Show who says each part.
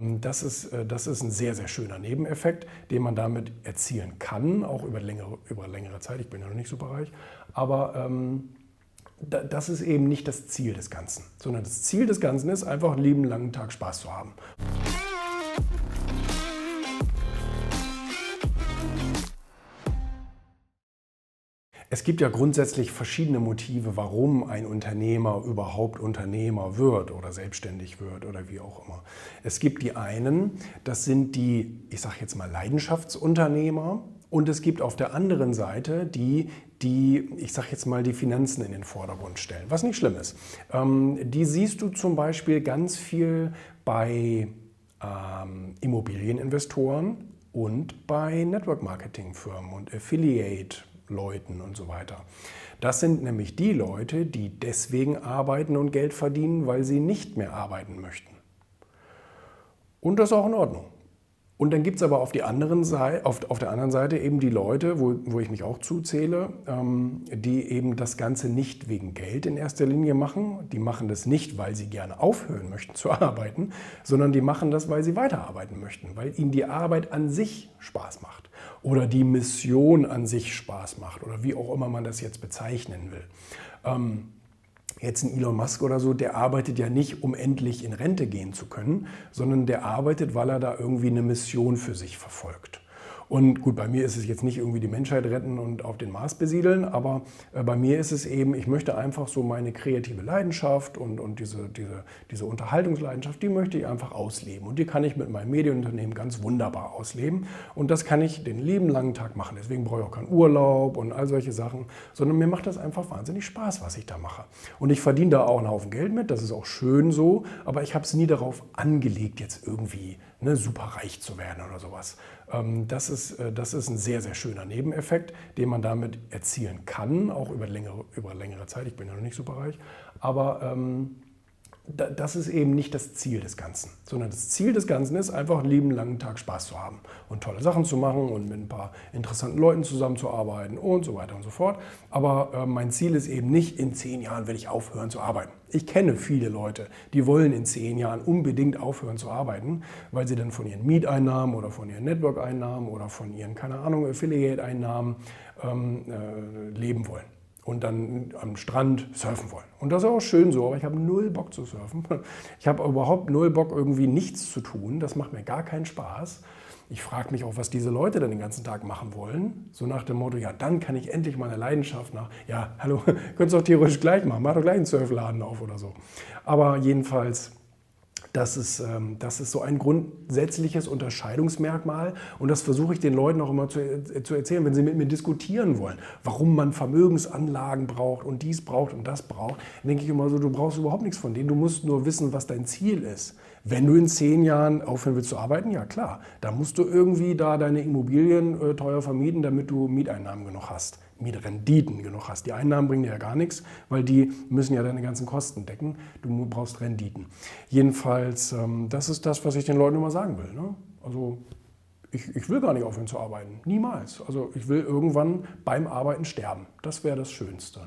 Speaker 1: Das ist, äh, das ist ein sehr, sehr schöner Nebeneffekt, den man damit erzielen kann, auch über längere, über längere Zeit. Ich bin ja noch nicht super reich. Aber ähm, das ist eben nicht das Ziel des Ganzen, sondern das Ziel des Ganzen ist einfach einen lieben langen Tag Spaß zu haben. Es gibt ja grundsätzlich verschiedene Motive, warum ein Unternehmer überhaupt Unternehmer wird oder selbstständig wird oder wie auch immer. Es gibt die einen, das sind die, ich sage jetzt mal Leidenschaftsunternehmer, und es gibt auf der anderen Seite die, die, ich sage jetzt mal, die Finanzen in den Vordergrund stellen, was nicht schlimm ist. Ähm, die siehst du zum Beispiel ganz viel bei ähm, Immobilieninvestoren und bei Network-Marketing-Firmen und Affiliate Leuten und so weiter. Das sind nämlich die Leute, die deswegen arbeiten und Geld verdienen, weil sie nicht mehr arbeiten möchten. Und das ist auch in Ordnung. Und dann gibt es aber auf, die anderen Seite, auf, auf, der anderen Seite eben die Leute, wo, wo ich mich auch zuzähle, ähm, die eben das Ganze nicht wegen Geld in erster Linie machen. Die machen das nicht, weil sie gerne aufhören möchten zu arbeiten, sondern die machen das, weil sie weiterarbeiten möchten, weil ihnen die Arbeit an sich Spaß macht oder die Mission an sich Spaß macht oder wie auch immer man das jetzt bezeichnen will. Ähm, Jetzt ein Elon Musk oder so, der arbeitet ja nicht, um endlich in Rente gehen zu können, sondern der arbeitet, weil er da irgendwie eine Mission für sich verfolgt. Und gut, bei mir ist es jetzt nicht irgendwie die Menschheit retten und auf den Mars besiedeln, aber äh, bei mir ist es eben, ich möchte einfach so meine kreative Leidenschaft und, und diese, diese, diese Unterhaltungsleidenschaft, die möchte ich einfach ausleben. Und die kann ich mit meinem Medienunternehmen ganz wunderbar ausleben. Und das kann ich den lieben langen Tag machen. Deswegen brauche ich auch keinen Urlaub und all solche Sachen, sondern mir macht das einfach wahnsinnig Spaß, was ich da mache. Und ich verdiene da auch einen Haufen Geld mit, das ist auch schön so, aber ich habe es nie darauf angelegt, jetzt irgendwie ne, super reich zu werden oder sowas. Ähm, das, ist, äh, das ist ein sehr, sehr schöner Nebeneffekt, den man damit erzielen kann, auch über längere, über längere Zeit. Ich bin ja noch nicht super reich. Aber ähm, das ist eben nicht das Ziel des Ganzen, sondern das Ziel des Ganzen ist einfach einen lieben langen Tag Spaß zu haben und tolle Sachen zu machen und mit ein paar interessanten Leuten zusammenzuarbeiten und so weiter und so fort. Aber äh, mein Ziel ist eben nicht, in zehn Jahren will ich aufhören zu arbeiten. Ich kenne viele Leute, die wollen in zehn Jahren unbedingt aufhören zu arbeiten, weil sie dann von ihren Mieteinnahmen oder von ihren Network-Einnahmen oder von ihren, keine Ahnung, Affiliate-Einnahmen ähm, äh, leben wollen und dann am Strand surfen wollen. Und das ist auch schön so, aber ich habe null Bock zu surfen. Ich habe überhaupt null Bock, irgendwie nichts zu tun. Das macht mir gar keinen Spaß. Ich frage mich auch, was diese Leute dann den ganzen Tag machen wollen. So nach dem Motto, ja, dann kann ich endlich meine Leidenschaft nach. Ja, hallo, könntest du doch theoretisch gleich machen. Mach doch gleich einen Surfladen auf oder so. Aber jedenfalls das ist, ähm, das ist so ein grundsätzliches Unterscheidungsmerkmal und das versuche ich den Leuten auch immer zu, äh, zu erzählen, wenn sie mit mir diskutieren wollen, warum man Vermögensanlagen braucht und dies braucht und das braucht. Dann denke ich immer so, du brauchst überhaupt nichts von denen, du musst nur wissen, was dein Ziel ist. Wenn du in zehn Jahren aufhören willst zu arbeiten, ja klar, da musst du irgendwie da deine Immobilien äh, teuer vermieten, damit du Mieteinnahmen genug hast. Mietrenditen genug hast. Die Einnahmen bringen dir ja gar nichts, weil die müssen ja deine ganzen Kosten decken. Du brauchst Renditen. Jedenfalls, ähm, das ist das, was ich den Leuten immer sagen will. Ne? Also ich, ich, will gar nicht aufhören zu arbeiten. Niemals. Also ich will irgendwann beim Arbeiten sterben. Das wäre das Schönste. Ne?